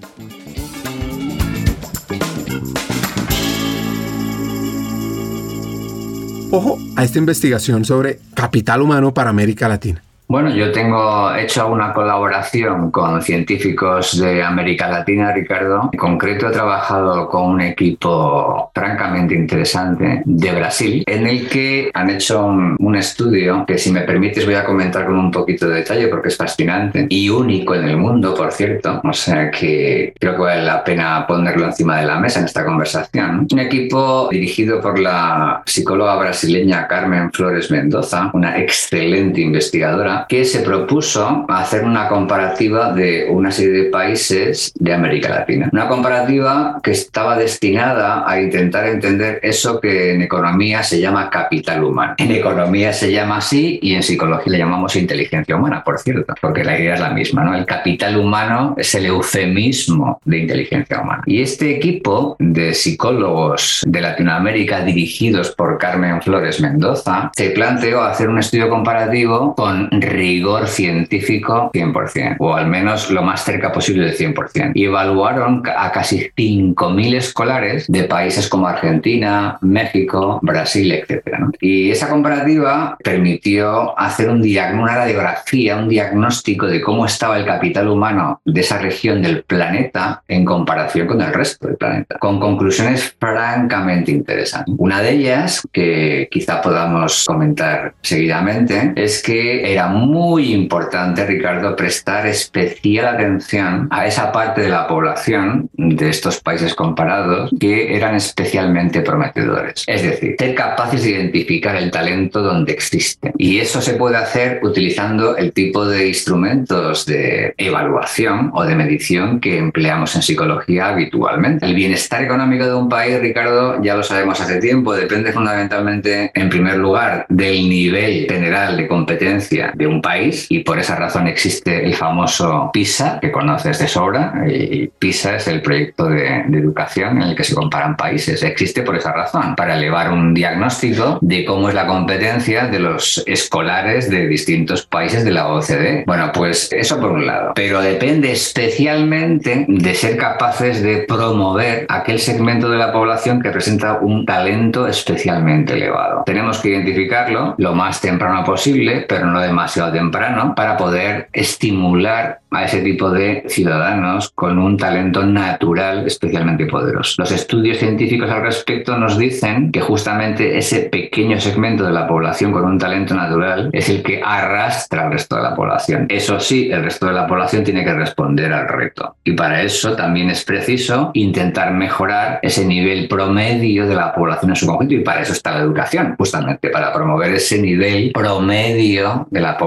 Ojo a esta investigación sobre capital humano para América Latina. Bueno, yo tengo hecho una colaboración con científicos de América Latina, Ricardo. En concreto he trabajado con un equipo francamente interesante de Brasil, en el que han hecho un, estudio que si me permites voy a comentar con un poquito de detalle porque es fascinante y único en el mundo, por cierto. O sea que creo que vale la pena ponerlo encima de la mesa en esta conversación. Un equipo dirigido por la psicóloga brasileña Carmen Flores Mendoza, una excelente investigadora que se propuso hacer una comparativa de una serie de países de América Latina. Una comparativa que estaba destinada a intentar entender eso que en economía se llama capital humano. En economía se llama así y en psicología le llamamos inteligencia humana, por cierto, porque la idea es la misma. ¿no? El capital humano es el eufemismo de inteligencia humana. Y este equipo de psicólogos de Latinoamérica dirigidos por Carmen Flores Mendoza se planteó hacer un estudio comparativo con rigor científico 100%, o al menos lo más cerca posible del 100%. Y evaluaron a casi 5.000 escolares de países como Argentina, México, Brasil, etc. Y esa comparativa permitió hacer un una radiografía, un diagnóstico de cómo estaba el capital humano de esa región del planeta en comparación con el resto del planeta, con conclusiones francamente interesantes. Una de ellas, que quizá podamos comentar seguidamente, es que era muy importante, Ricardo, prestar especial atención a esa parte de la población de estos países comparados que eran especialmente prometedores. Es decir, ser capaces de identificar el talento donde existe. Y eso se puede hacer utilizando el tipo de instrumentos de evaluación o de medición que empleamos en psicología habitualmente. El bienestar económico de un país, Ricardo, ya lo sabemos hace tiempo, depende fundamentalmente, en primer lugar, del nivel general de competencia de de un país y por esa razón existe el famoso PISA, que conoces de sobra, y PISA es el proyecto de, de educación en el que se comparan países. Existe por esa razón, para elevar un diagnóstico de cómo es la competencia de los escolares de distintos países de la OCDE. Bueno, pues eso por un lado, pero depende especialmente de ser capaces de promover aquel segmento de la población que presenta un talento especialmente elevado. Tenemos que identificarlo lo más temprano posible, pero no demasiado temprano, para poder estimular a ese tipo de ciudadanos con un talento natural especialmente poderoso. Los estudios científicos al respecto nos dicen que justamente ese pequeño segmento de la población con un talento natural es el que arrastra al resto de la población. Eso sí, el resto de la población tiene que responder al reto. Y para eso también es preciso intentar mejorar ese nivel promedio de la población en su conjunto y para eso está la educación, justamente para promover ese nivel promedio de la población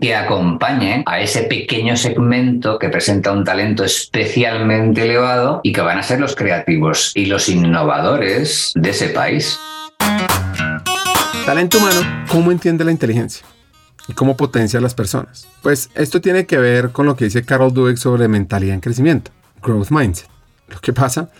que acompañe a ese pequeño segmento que presenta un talento especialmente elevado y que van a ser los creativos y los innovadores de ese país. Talento humano, ¿cómo entiende la inteligencia? ¿Y cómo potencia a las personas? Pues esto tiene que ver con lo que dice Carol Dweck sobre mentalidad en crecimiento, growth mindset. Lo que pasa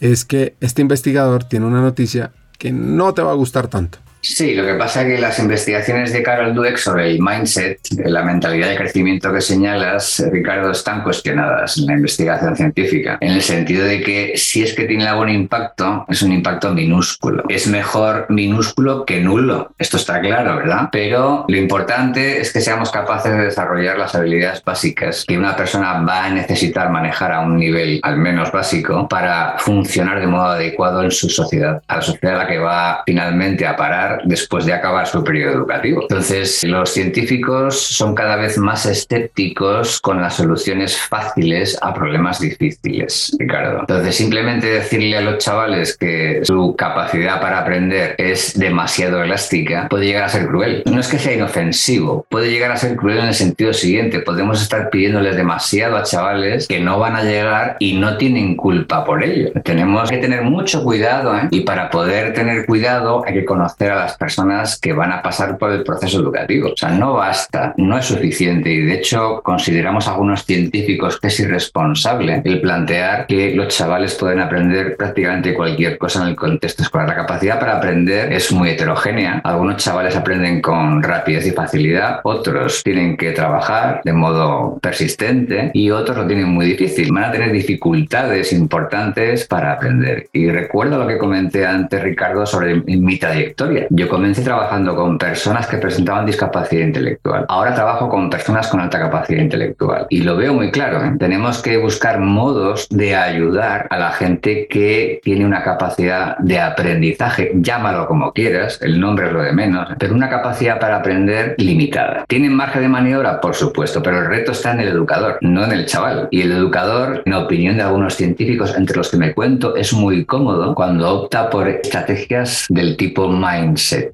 es que este investigador tiene una noticia que no te va a gustar tanto. Sí, lo que pasa es que las investigaciones de Carol Dweck sobre el mindset, la mentalidad de crecimiento que señalas, Ricardo, están cuestionadas en la investigación científica, en el sentido de que si es que tiene algún impacto, es un impacto minúsculo. Es mejor minúsculo que nulo, esto está claro, ¿verdad? Pero lo importante es que seamos capaces de desarrollar las habilidades básicas que una persona va a necesitar manejar a un nivel al menos básico para funcionar de modo adecuado en su sociedad, a la sociedad a la que va finalmente a parar después de acabar su periodo educativo. Entonces, los científicos son cada vez más escépticos con las soluciones fáciles a problemas difíciles, Ricardo. Entonces, simplemente decirle a los chavales que su capacidad para aprender es demasiado elástica puede llegar a ser cruel. No es que sea inofensivo, puede llegar a ser cruel en el sentido siguiente. Podemos estar pidiéndoles demasiado a chavales que no van a llegar y no tienen culpa por ello. Tenemos que tener mucho cuidado ¿eh? y para poder tener cuidado hay que conocer a las personas que van a pasar por el proceso educativo. O sea, no basta, no es suficiente y de hecho consideramos algunos científicos que es irresponsable el plantear que los chavales pueden aprender prácticamente cualquier cosa en el contexto escolar. La capacidad para aprender es muy heterogénea. Algunos chavales aprenden con rapidez y facilidad, otros tienen que trabajar de modo persistente y otros lo tienen muy difícil. Van a tener dificultades importantes para aprender. Y recuerdo lo que comenté antes, Ricardo, sobre mi trayectoria. Yo comencé trabajando con personas que presentaban discapacidad intelectual. Ahora trabajo con personas con alta capacidad intelectual. Y lo veo muy claro. ¿eh? Tenemos que buscar modos de ayudar a la gente que tiene una capacidad de aprendizaje, llámalo como quieras, el nombre es lo de menos, pero una capacidad para aprender limitada. ¿Tienen margen de maniobra? Por supuesto, pero el reto está en el educador, no en el chaval. Y el educador, en opinión de algunos científicos, entre los que me cuento, es muy cómodo cuando opta por estrategias del tipo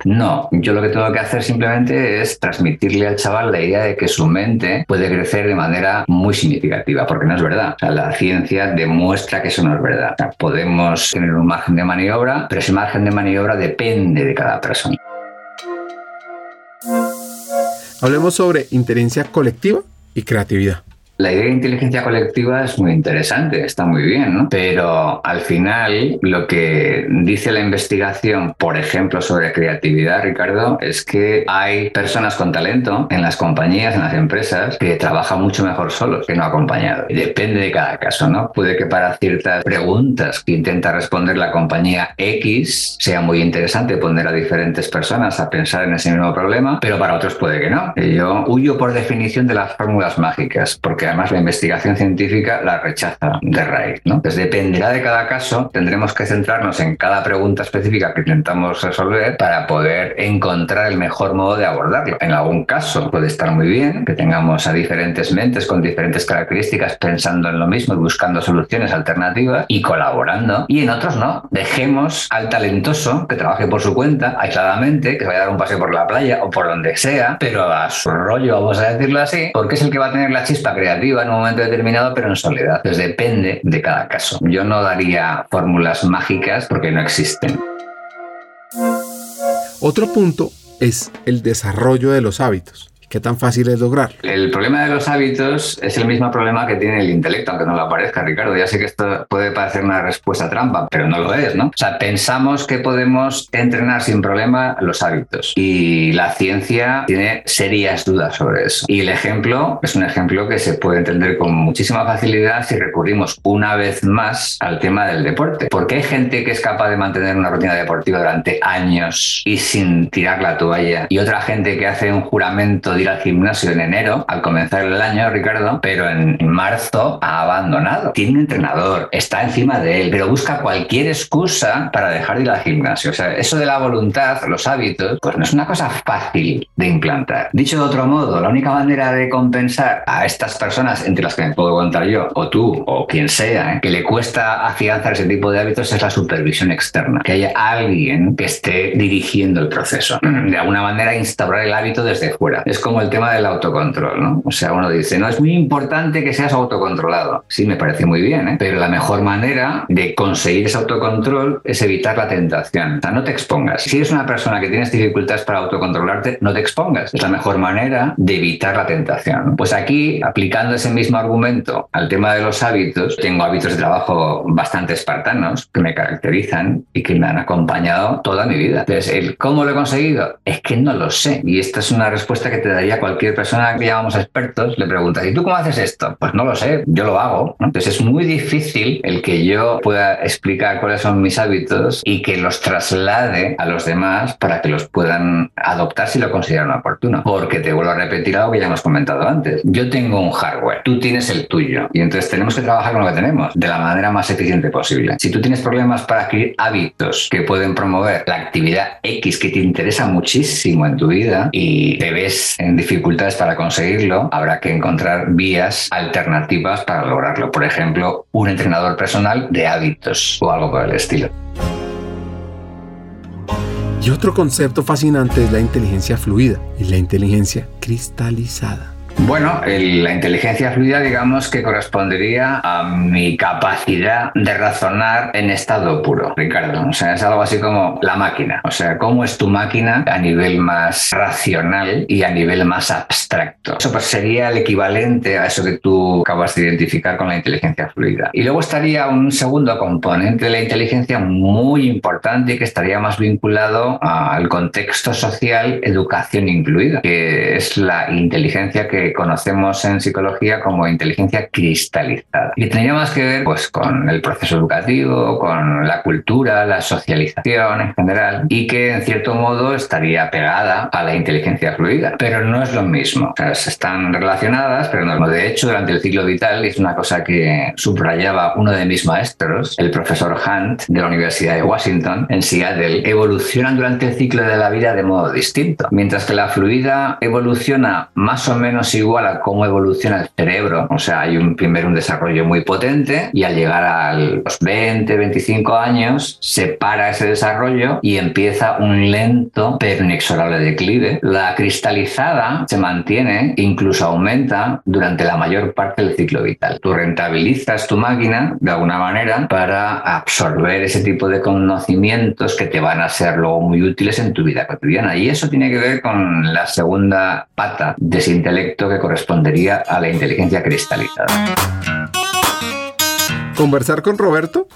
no, yo lo que tengo que hacer simplemente es transmitirle al chaval la idea de que su mente puede crecer de manera muy significativa, porque no es verdad. la ciencia demuestra que eso no es verdad. podemos tener un margen de maniobra, pero ese margen de maniobra depende de cada persona. Hablemos sobre inteligencia colectiva y creatividad. La idea de inteligencia colectiva es muy interesante, está muy bien, ¿no? Pero al final lo que dice la investigación, por ejemplo, sobre creatividad, Ricardo, es que hay personas con talento en las compañías, en las empresas, que trabajan mucho mejor solos que no acompañados. Depende de cada caso, ¿no? Puede que para ciertas preguntas que intenta responder la compañía X sea muy interesante poner a diferentes personas a pensar en ese mismo problema, pero para otros puede que no. Yo huyo por definición de las fórmulas mágicas, porque además la investigación científica la rechaza de raíz. ¿no? Entonces dependerá de cada caso, tendremos que centrarnos en cada pregunta específica que intentamos resolver para poder encontrar el mejor modo de abordarlo. En algún caso puede estar muy bien que tengamos a diferentes mentes con diferentes características pensando en lo mismo y buscando soluciones alternativas y colaborando. Y en otros no. Dejemos al talentoso que trabaje por su cuenta, aisladamente, que vaya a dar un paseo por la playa o por donde sea, pero a su rollo, vamos a decirlo así, porque es el que va a tener la chispa creativa en un momento determinado, pero en soledad. Entonces depende de cada caso. Yo no daría fórmulas mágicas porque no existen. Otro punto es el desarrollo de los hábitos. ¿Qué tan fácil es lograr? El problema de los hábitos es el mismo problema que tiene el intelecto, aunque no lo parezca, Ricardo. Ya sé que esto puede parecer una respuesta trampa, pero no lo es, ¿no? O sea, pensamos que podemos entrenar sin problema los hábitos y la ciencia tiene serias dudas sobre eso. Y el ejemplo es un ejemplo que se puede entender con muchísima facilidad si recurrimos una vez más al tema del deporte. Porque hay gente que es capaz de mantener una rutina deportiva durante años y sin tirar la toalla y otra gente que hace un juramento ir al gimnasio en enero al comenzar el año, Ricardo, pero en marzo ha abandonado. Tiene un entrenador, está encima de él, pero busca cualquier excusa para dejar de ir al gimnasio. O sea, eso de la voluntad, los hábitos, pues no es una cosa fácil de implantar. Dicho de otro modo, la única manera de compensar a estas personas, entre las que me puedo contar yo, o tú, o quien sea, ¿eh? que le cuesta afianzar ese tipo de hábitos es la supervisión externa. Que haya alguien que esté dirigiendo el proceso. De alguna manera instaurar el hábito desde fuera. Es como el tema del autocontrol, ¿no? O sea, uno dice, no, es muy importante que seas autocontrolado. Sí, me parece muy bien, ¿eh? Pero la mejor manera de conseguir ese autocontrol es evitar la tentación. O sea, no te expongas. Si eres una persona que tienes dificultades para autocontrolarte, no te expongas. Es la mejor manera de evitar la tentación. Pues aquí, aplicando ese mismo argumento al tema de los hábitos, tengo hábitos de trabajo bastante espartanos que me caracterizan y que me han acompañado toda mi vida. Entonces, cómo lo he conseguido es que no lo sé. Y esta es una respuesta que te daría cualquier persona que llamamos expertos. Le preguntas, ¿y tú cómo haces esto? Pues no lo sé, yo lo hago. Entonces es muy difícil el que yo pueda explicar cuáles son mis hábitos y que los traslade a los demás para que los puedan adoptar si lo consideran oportuno. Porque te vuelvo a repetir algo que ya hemos comentado antes. Yo tengo un hardware, tú tienes el tuyo y entonces tenemos que trabajar con lo que tenemos de la manera más eficiente posible. Si tú tienes problemas para adquirir hábitos que pueden promover la actividad X que te interesa muchísimo en tu vida y te ves en dificultades para conseguirlo, habrá que encontrar vías alternativas para lograrlo. Por ejemplo, un entrenador personal de hábitos o algo por el estilo. Y otro concepto fascinante es la inteligencia fluida y la inteligencia cristalizada. Bueno, la inteligencia fluida digamos que correspondería a mi capacidad de razonar en estado puro, Ricardo. O sea, es algo así como la máquina. O sea, cómo es tu máquina a nivel más racional y a nivel más abstracto. Eso pues sería el equivalente a eso que tú acabas de identificar con la inteligencia fluida. Y luego estaría un segundo componente de la inteligencia muy importante y que estaría más vinculado al contexto social, educación incluida, que es la inteligencia que conocemos en psicología como inteligencia cristalizada. Y tendría más que ver pues, con el proceso educativo, con la cultura, la socialización en general, y que en cierto modo estaría pegada a la inteligencia fluida. Pero no es lo mismo. O sea, están relacionadas, pero no. De hecho, durante el ciclo vital, es una cosa que subrayaba uno de mis maestros, el profesor Hunt de la Universidad de Washington, en Seattle, evolucionan durante el ciclo de la vida de modo distinto. Mientras que la fluida evoluciona más o menos igual a cómo evoluciona el cerebro. O sea, hay un, primero un desarrollo muy potente y al llegar a los 20, 25 años se para ese desarrollo y empieza un lento pero inexorable declive. La cristalizada se mantiene, incluso aumenta durante la mayor parte del ciclo vital. Tú rentabilizas tu máquina de alguna manera para absorber ese tipo de conocimientos que te van a ser luego muy útiles en tu vida cotidiana. Y eso tiene que ver con la segunda pata de ese intelecto que correspondería a la inteligencia cristalizada. Conversar con Roberto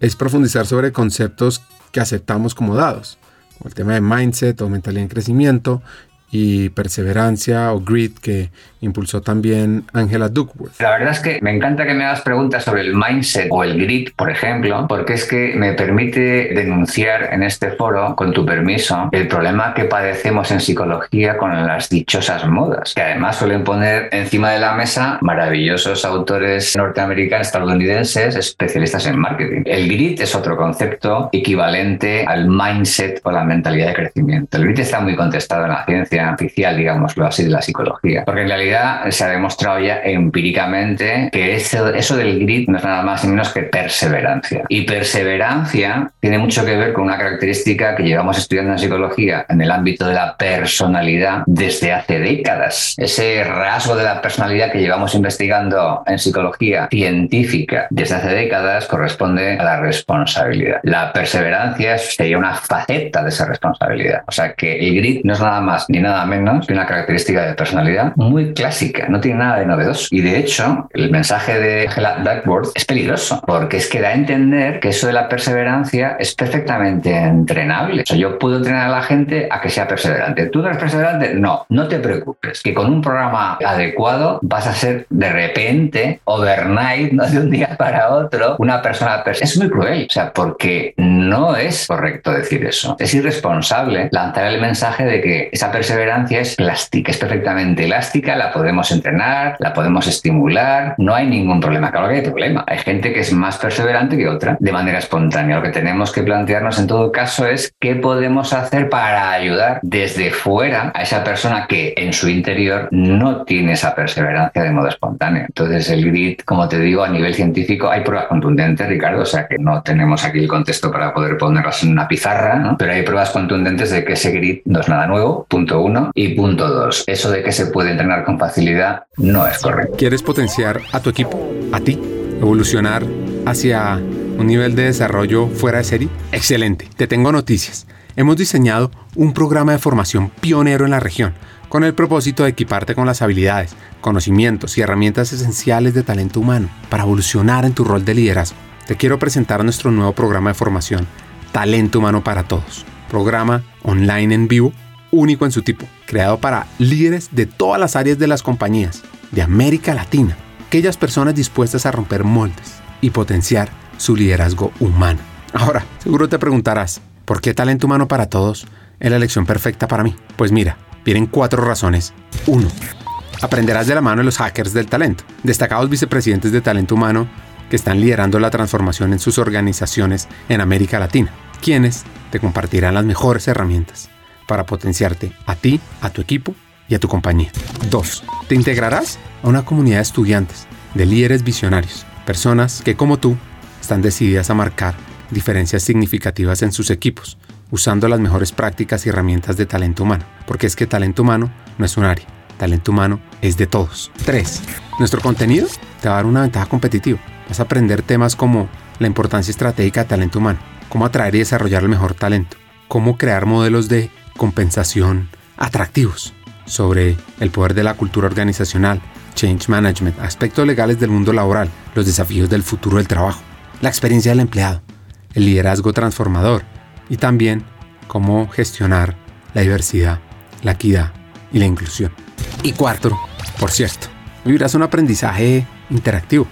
es profundizar sobre conceptos que aceptamos como dados, como el tema de mindset o mentalidad en crecimiento y perseverancia o grit que impulsó también Angela Duckworth. La verdad es que me encanta que me hagas preguntas sobre el mindset o el grit, por ejemplo, porque es que me permite denunciar en este foro, con tu permiso, el problema que padecemos en psicología con las dichosas modas, que además suelen poner encima de la mesa maravillosos autores norteamericanos, estadounidenses, especialistas en marketing. El grit es otro concepto equivalente al mindset o la mentalidad de crecimiento. El grit está muy contestado en la ciencia oficial, digámoslo así, de la psicología, porque en realidad se ha demostrado ya empíricamente que eso, eso del grit no es nada más ni menos que perseverancia. Y perseverancia tiene mucho que ver con una característica que llevamos estudiando en psicología en el ámbito de la personalidad desde hace décadas. Ese rasgo de la personalidad que llevamos investigando en psicología científica desde hace décadas corresponde a la responsabilidad. La perseverancia sería una faceta de esa responsabilidad. O sea que el grit no es nada más ni nada nada menos que una característica de personalidad muy clásica, no tiene nada de novedoso. Y de hecho, el mensaje de Angela Duckworth es peligroso, porque es que da a entender que eso de la perseverancia es perfectamente entrenable. O sea, yo puedo entrenar a la gente a que sea perseverante. ¿Tú eres perseverante? No, no te preocupes, que con un programa adecuado vas a ser de repente, overnight, no de un día para otro, una persona perseverante. Es muy cruel, o sea, porque no es correcto decir eso. Es irresponsable lanzar el mensaje de que esa perseverancia es plástica, es perfectamente elástica, la podemos entrenar, la podemos estimular, no hay ningún problema. Claro que hay problema. Hay gente que es más perseverante que otra de manera espontánea. Lo que tenemos que plantearnos en todo caso es qué podemos hacer para ayudar desde fuera a esa persona que en su interior no tiene esa perseverancia de modo espontáneo. Entonces el grit, como te digo, a nivel científico hay pruebas contundentes, Ricardo, o sea que no tenemos aquí el contexto para poder ponerlas en una pizarra, pero hay pruebas contundentes de que ese grit no es nada nuevo, punto uno. Y punto dos, eso de que se puede entrenar con facilidad no es correcto. ¿Quieres potenciar a tu equipo, a ti, evolucionar hacia un nivel de desarrollo fuera de serie? Excelente, te tengo noticias. Hemos diseñado un programa de formación pionero en la región con el propósito de equiparte con las habilidades, conocimientos y herramientas esenciales de talento humano para evolucionar en tu rol de liderazgo. Te quiero presentar nuestro nuevo programa de formación, Talento Humano para Todos. Programa online en vivo, único en su tipo, creado para líderes de todas las áreas de las compañías, de América Latina, aquellas personas dispuestas a romper moldes y potenciar su liderazgo humano. Ahora, seguro te preguntarás, ¿por qué talento humano para todos es la elección perfecta para mí? Pues mira, vienen cuatro razones. Uno, aprenderás de la mano de los hackers del talento, destacados vicepresidentes de talento humano que están liderando la transformación en sus organizaciones en América Latina, quienes te compartirán las mejores herramientas para potenciarte a ti, a tu equipo y a tu compañía. 2. Te integrarás a una comunidad de estudiantes, de líderes visionarios, personas que como tú están decididas a marcar diferencias significativas en sus equipos, usando las mejores prácticas y herramientas de talento humano, porque es que talento humano no es un área, talento humano es de todos. 3. Nuestro contenido te va a dar una ventaja competitiva Vas a aprender temas como la importancia estratégica de talento humano, cómo atraer y desarrollar el mejor talento, cómo crear modelos de compensación atractivos, sobre el poder de la cultura organizacional, change management, aspectos legales del mundo laboral, los desafíos del futuro del trabajo, la experiencia del empleado, el liderazgo transformador y también cómo gestionar la diversidad, la equidad y la inclusión. Y cuarto, por cierto, vivirás un aprendizaje interactivo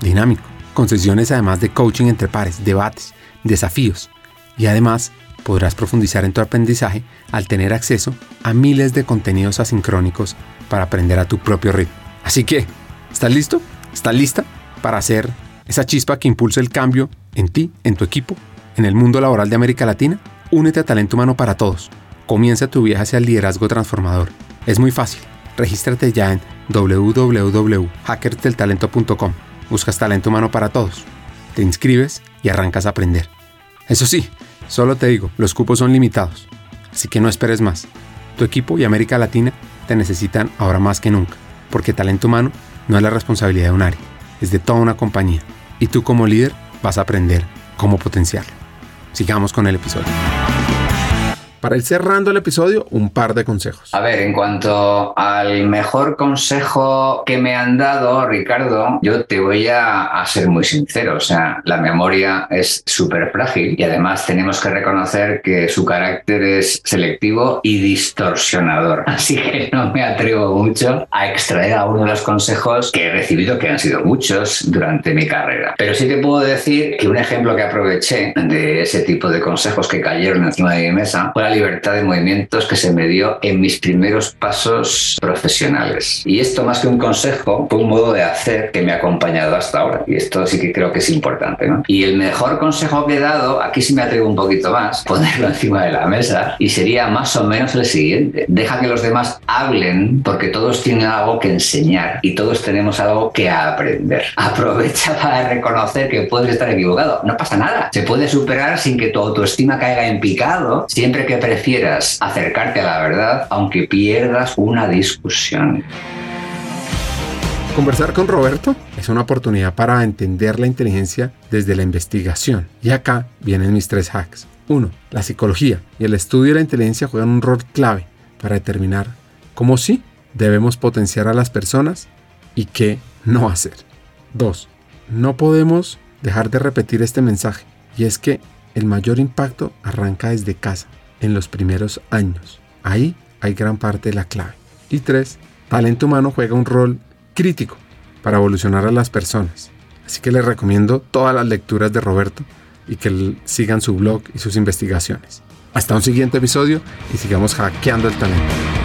dinámico, con sesiones además de coaching entre pares, debates, desafíos y además podrás profundizar en tu aprendizaje al tener acceso a miles de contenidos asincrónicos para aprender a tu propio ritmo. Así que, ¿estás listo? ¿Estás lista para hacer esa chispa que impulse el cambio en ti, en tu equipo, en el mundo laboral de América Latina? Únete a Talento Humano para Todos. Comienza tu viaje hacia el liderazgo transformador. Es muy fácil. Regístrate ya en www.hackersdeltalento.com buscas talento humano para todos. Te inscribes y arrancas a aprender. Eso sí, solo te digo, los cupos son limitados, así que no esperes más. Tu equipo y América Latina te necesitan ahora más que nunca, porque talento humano no es la responsabilidad de un área, es de toda una compañía, y tú como líder vas a aprender cómo potenciarlo. Sigamos con el episodio. Para ir cerrando el episodio, un par de consejos. A ver, en cuanto al mejor consejo que me han dado, Ricardo, yo te voy a, ser muy sincero. O sea, la memoria es súper frágil y además tenemos que reconocer que su carácter es selectivo y distorsionador. Así que no me atrevo mucho a extraer a de los consejos que he recibido, que han sido muchos durante mi carrera. Pero sí te puedo decir que un ejemplo que aproveché de ese tipo de consejos que cayeron encima de mi mesa fue libertad de movimientos que se me dio en mis primeros pasos profesionales. Y esto más que un consejo, fue un modo de hacer que me ha acompañado hasta ahora. Y esto sí que creo que es importante. ¿no? Y el mejor consejo que he dado, aquí sí me atrevo un poquito más, ponerlo encima de la mesa, y sería más o menos el siguiente. Deja que los demás hablen porque todos tienen algo que enseñar y todos tenemos algo que aprender. Aprovecha para reconocer que puedes estar equivocado. No pasa nada. Se puede superar sin que tu autoestima caiga en picado siempre que prefieras acercarte a la verdad aunque pierdas una discusión. Conversar con Roberto es una oportunidad para entender la inteligencia desde la investigación. Y acá vienen mis tres hacks. 1. La psicología y el estudio de la inteligencia juegan un rol clave para determinar cómo sí debemos potenciar a las personas y qué no hacer. 2. No podemos dejar de repetir este mensaje y es que el mayor impacto arranca desde casa, en los primeros años. Ahí hay gran parte de la clave. Y 3. Talento humano juega un rol crítico para evolucionar a las personas. Así que les recomiendo todas las lecturas de Roberto y que sigan su blog y sus investigaciones. Hasta un siguiente episodio y sigamos hackeando el talento.